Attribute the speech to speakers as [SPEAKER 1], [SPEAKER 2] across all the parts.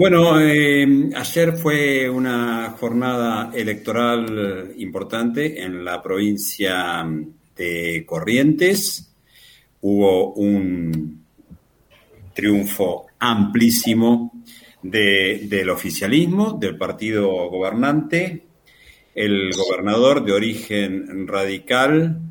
[SPEAKER 1] Bueno, eh, ayer fue una jornada electoral importante en la provincia de Corrientes. Hubo un triunfo amplísimo del oficialismo, del partido gobernante. El gobernador de origen radical,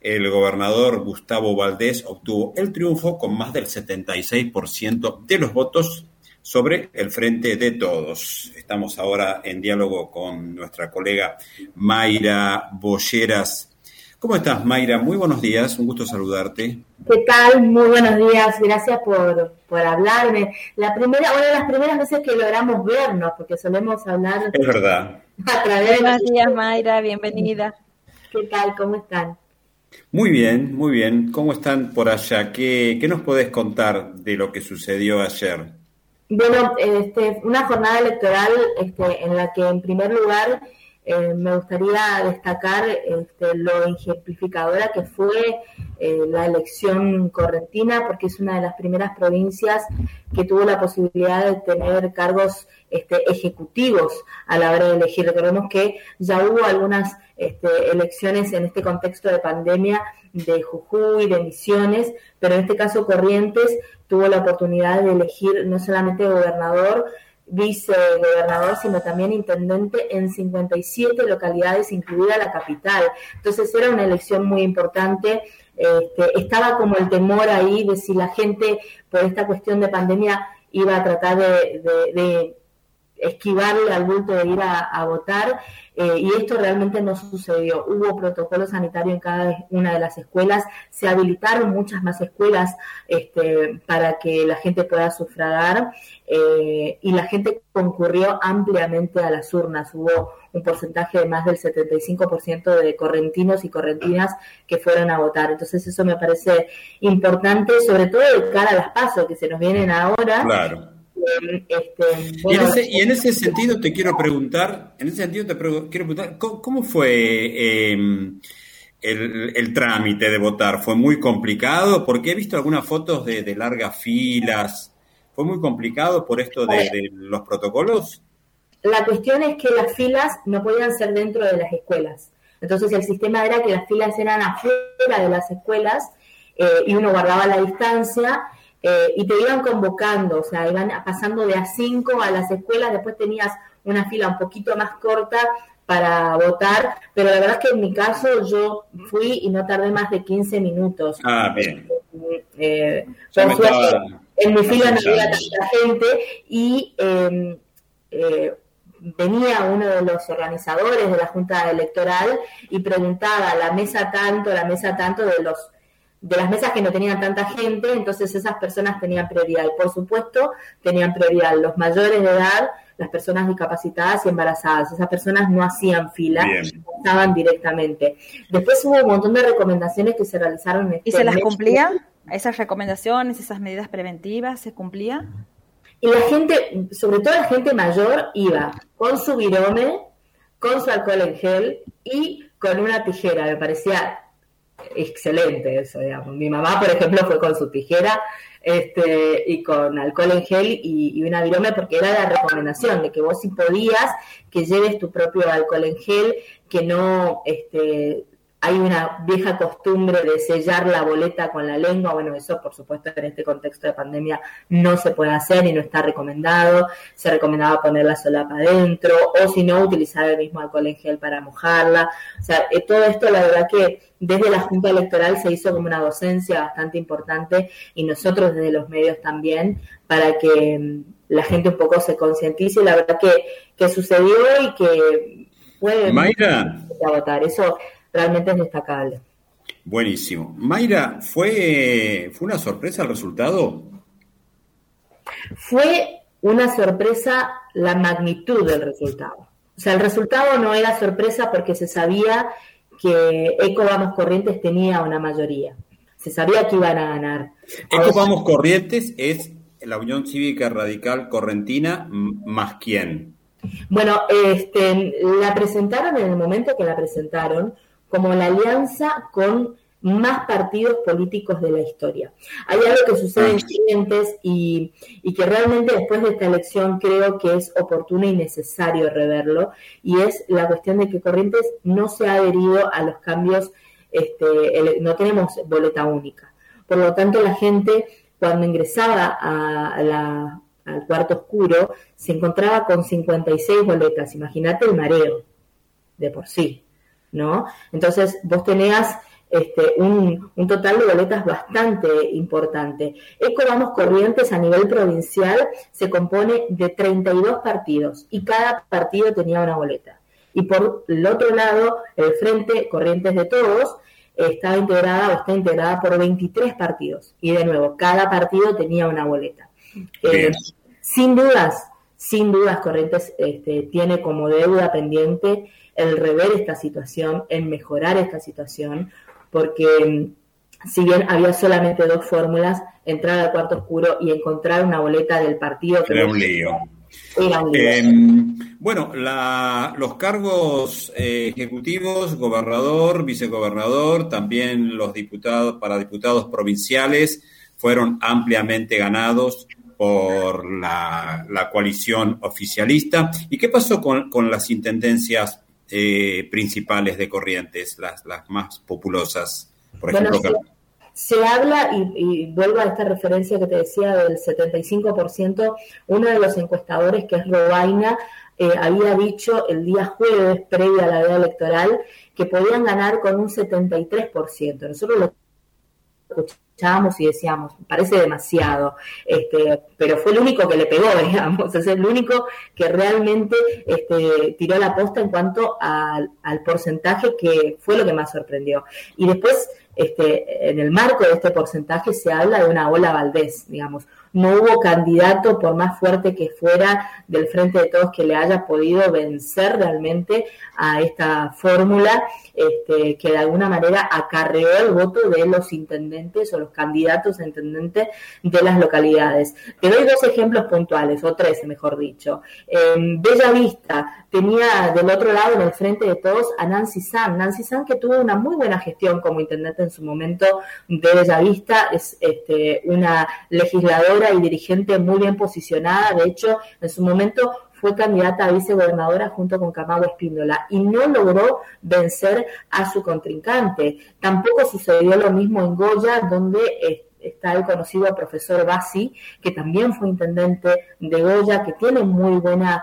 [SPEAKER 1] el gobernador Gustavo Valdés, obtuvo el triunfo con más del 76% de los votos sobre el Frente de Todos. Estamos ahora en diálogo con nuestra colega Mayra Bolleras. ¿Cómo estás, Mayra? Muy buenos días, un gusto saludarte.
[SPEAKER 2] ¿Qué tal? Muy buenos días, gracias por, por hablarme. La primera, una de las primeras veces que logramos vernos, porque solemos hablar.
[SPEAKER 1] Es verdad.
[SPEAKER 3] A través buenos días, Mayra, bienvenida.
[SPEAKER 2] ¿Qué tal? ¿Cómo están?
[SPEAKER 1] Muy bien, muy bien. ¿Cómo están por allá? ¿Qué, qué nos podés contar de lo que sucedió ayer?
[SPEAKER 2] Bueno, este, una jornada electoral este, en la que en primer lugar eh, me gustaría destacar este, lo ejemplificadora que fue eh, la elección correntina, porque es una de las primeras provincias que tuvo la posibilidad de tener cargos este, ejecutivos a la hora de elegir. Recordemos que ya hubo algunas este, elecciones en este contexto de pandemia de Jujuy, de Misiones, pero en este caso Corrientes tuvo la oportunidad de elegir no solamente gobernador, vicegobernador, sino también intendente en 57 localidades, incluida la capital. Entonces era una elección muy importante. Este, estaba como el temor ahí de si la gente, por esta cuestión de pandemia, iba a tratar de esquivarle al bulto de ir a, votar eh, y esto realmente no sucedió. Hubo protocolo sanitario en cada una de las escuelas, se habilitaron muchas más escuelas este, para que la gente pueda sufragar eh, y la gente concurrió ampliamente a las urnas. Hubo un porcentaje de más del 75% de correntinos y correntinas que fueron a votar. Entonces eso me parece importante, sobre todo de cara a las pasos que se nos vienen ahora.
[SPEAKER 1] Claro este, y, en ese, sentido te quiero preguntar, en ese sentido te quiero preguntar, ¿cómo, fue em, el, trámite de votar? ¿Fue muy complicado? Porque he visto algunas fotos de, largas filas. ¿Fue muy complicado por esto de, los protocolos?
[SPEAKER 2] La cuestión es que las filas no podían ser dentro de las escuelas. Entonces el sistema era que las filas eran afuera de las escuelas eh, y uno guardaba la distancia eh, y te iban convocando, o sea, iban pasando de a cinco a las escuelas, después tenías una fila un poquito más corta para votar, pero la verdad es que en mi caso yo fui y no tardé más de 15 minutos.
[SPEAKER 1] Ah, bien.
[SPEAKER 2] Eh, en mi fila no había tanta gente y em, eh, venía uno de los organizadores de la Junta Electoral y preguntaba la mesa tanto, la mesa tanto de los de las mesas que no tenían tanta gente, entonces esas personas tenían prioridad. Y por supuesto, tenían prioridad los mayores de edad, las personas discapacitadas y embarazadas. Esas personas no hacían fila, estaban directamente. Después hubo un montón de recomendaciones que se realizaron.
[SPEAKER 3] En ¿Y se las cumplían? ¿Esas recomendaciones, esas medidas preventivas, se cumplían?
[SPEAKER 2] Y la gente, sobre todo la gente mayor, iba con su virome, con su alcohol en gel y con una tijera. Me parecía excelente eso, digamos. Mi mamá, por ejemplo, fue con su tijera este, y con alcohol en gel y, y una virome porque era la recomendación de que vos si podías que lleves tu propio alcohol en gel, que no este, hay una vieja costumbre de sellar la boleta con la lengua, bueno, eso por supuesto en este contexto de pandemia no se puede hacer y no está recomendado, se recomendaba poner la solapa adentro o si no utilizar el mismo alcohol en gel para mojarla, o sea, eh, todo esto la verdad que desde la Junta Electoral se hizo como una docencia bastante importante y nosotros desde los medios también para que mm, la gente un poco se concientice y la verdad que, que sucedió y que puede votar. Eso realmente es destacable.
[SPEAKER 1] Buenísimo. Mayra, ¿fue, ¿fue una sorpresa el resultado?
[SPEAKER 2] Fue una sorpresa la magnitud del resultado. O sea, el resultado no era sorpresa porque se sabía que Eco Vamos Corrientes tenía una mayoría. Se sabía que iban a ganar.
[SPEAKER 1] Eco Vamos Corrientes es la Unión Cívica Radical Correntina más quién.
[SPEAKER 2] Bueno, este, la presentaron en el momento que la presentaron como la alianza con más partidos políticos de la historia. Hay algo que sucede en Corrientes y, que realmente después de esta elección creo que es oportuno y necesario reverlo, y es la cuestión de que Corrientes no se ha adherido a los cambios, este, no tenemos boleta única. Por lo tanto, la gente cuando ingresaba al cuarto oscuro se encontraba con 56 boletas. Imagínate el mareo de por sí, ¿no? Entonces vos tenías este, un, un, total de boletas bastante importante. Eco Vamos Corrientes a nivel provincial se compone de 32 partidos y cada partido tenía una boleta. Y por el otro lado, el Frente Corrientes de Todos estaba integrada o está integrada por 23 partidos. Y de nuevo, cada partido tenía una boleta. Eh, sin dudas, sin dudas, Corrientes este, tiene como deuda pendiente el rever esta situación, el mejorar esta situación, porque mm, si bien había solamente dos fórmulas, entrar al cuarto oscuro y encontrar una boleta del partido que...
[SPEAKER 1] Era un lío. Em, bueno, los cargos eh, ejecutivos, gobernador, vicegobernador, también los diputados para diputados provinciales fueron ampliamente ganados por la, coalición oficialista. ¿Y qué pasó con, las intendencias eh, principales de Corrientes, las, las más populosas? Por ejemplo,
[SPEAKER 2] se habla, y, vuelvo a esta referencia que te decía del 75%, uno de los encuestadores, que es Robaina, eh, había dicho el día jueves, previo a la veda electoral, que podían ganar con un 73%. Nosotros lo escuchábamos y decíamos, parece demasiado, este, pero fue el único que le pegó, digamos, es el único que realmente este, tiró la posta en cuanto al, al porcentaje que fue lo que más sorprendió. Y después este, en el marco de este porcentaje se habla de una ola Valdés, digamos. No hubo candidato, por más fuerte que fuera, del frente de todos que le haya podido vencer realmente a esta fórmula este, que de alguna manera acarreó el voto de los intendentes o los candidatos a intendentes de las localidades. Te doy dos ejemplos puntuales, o tres, mejor dicho. En Bella Vista tenía del otro lado, en el frente de todos, a Nancy San. Nancy San que tuvo una muy buena gestión como intendente en su momento de Bellavista, es este, una legisladora y dirigente muy bien posicionada, de hecho, en su momento fue candidata a vicegobernadora junto con Camagüe Espíndola y no logró vencer a su contrincante. Tampoco sucedió lo mismo en Goya, donde está el conocido profesor Bassi, que también fue intendente de Goya, que tiene muy buena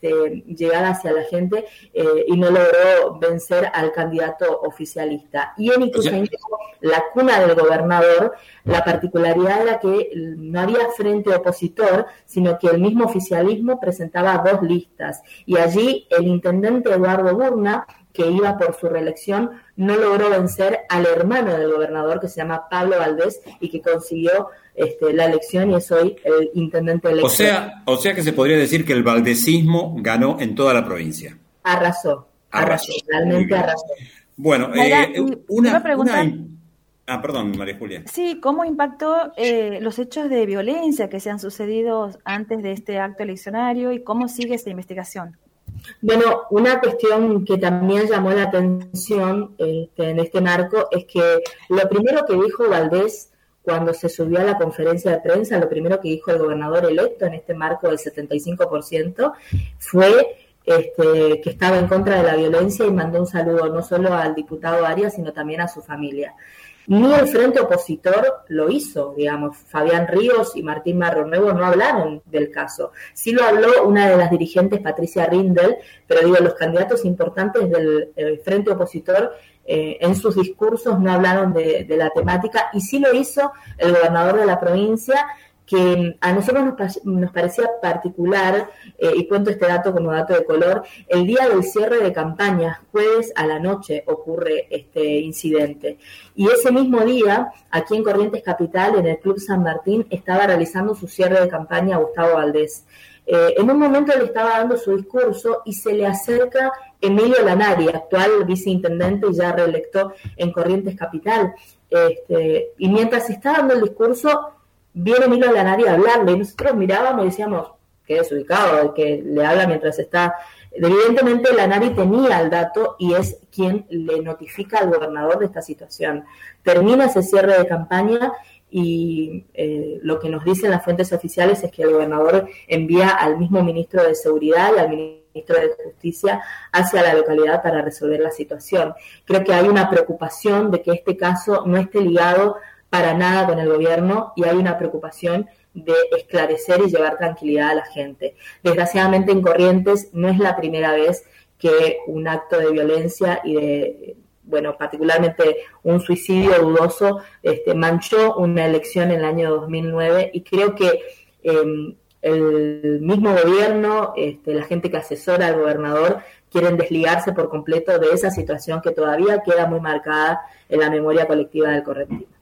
[SPEAKER 2] este, llegar hacia la gente eh, y no logró vencer al candidato oficialista. Y en Ituzaingó, la cuna del gobernador, la particularidad era que no había frente opositor, sino que el mismo oficialismo presentaba dos listas. Y allí el intendente Eduardo Burna, que iba por su reelección, no logró vencer al hermano del gobernador, que se llama Pablo Valdés, y que consiguió este, la elección y es hoy el intendente electo.
[SPEAKER 1] O sea, o sea que se podría decir que el valdesismo ganó en toda la provincia.
[SPEAKER 2] Arrasó, arrasó, realmente arrasó.
[SPEAKER 1] Bueno, eh, una, pregunta. Ah, perdón, María Julia.
[SPEAKER 3] Sí, ¿cómo impactó eh, los hechos de violencia que se han sucedido antes de este acto eleccionario y cómo sigue esta investigación?
[SPEAKER 2] Bueno, una cuestión que también llamó la atención este, en este marco es que lo primero que dijo Valdés cuando se subió a la conferencia de prensa, lo primero que dijo el gobernador electo en este marco del 75% fue este, que estaba en contra de la violencia y mandó un saludo no solo al diputado Arias, sino también a su familia. Ni el frente opositor lo hizo, digamos. Fabián Ríos y Martín Marro Nuevo no hablaron del caso. Sí lo habló una de las dirigentes, Patricia Rindel, pero digo, los candidatos importantes del eh, frente opositor eh, en sus discursos no hablaron de, la temática y sí lo hizo el gobernador de la provincia que a nosotros nos, parecía particular, eh, y cuento este dato como dato de color, el día del cierre de campaña, jueves a la noche, ocurre este incidente. Y ese mismo día, aquí en Corrientes Capital, en el Club San Martín, estaba realizando su cierre de campaña Gustavo Valdés. Eh, en un momento le estaba dando su discurso y se le acerca Emilio Lanari, actual viceintendente y ya reelecto en Corrientes Capital. Este, y mientras está dando el discurso, viene Emilio Lanari a hablarle y nosotros mirábamos y decíamos, quede desubicado, el que le habla mientras está... Evidentemente la NARI tenía el dato y es quien le notifica al gobernador de esta situación. Termina ese cierre de campaña y eh, lo que nos dicen las fuentes oficiales es que el gobernador envía al mismo ministro de Seguridad y al ministro de Justicia hacia la localidad para resolver la situación. Creo que hay una preocupación de que este caso no esté ligado para nada con el gobierno y hay una preocupación de esclarecer y llevar tranquilidad a la gente. Desgraciadamente en Corrientes no es la primera vez que un acto de violencia y de bueno, particularmente un suicidio dudoso, este, manchó una elección en el año 2009 y creo que em, el mismo gobierno, este, la gente que asesora al gobernador, quieren desligarse por completo de esa situación que todavía queda muy marcada en la memoria colectiva del correctivo.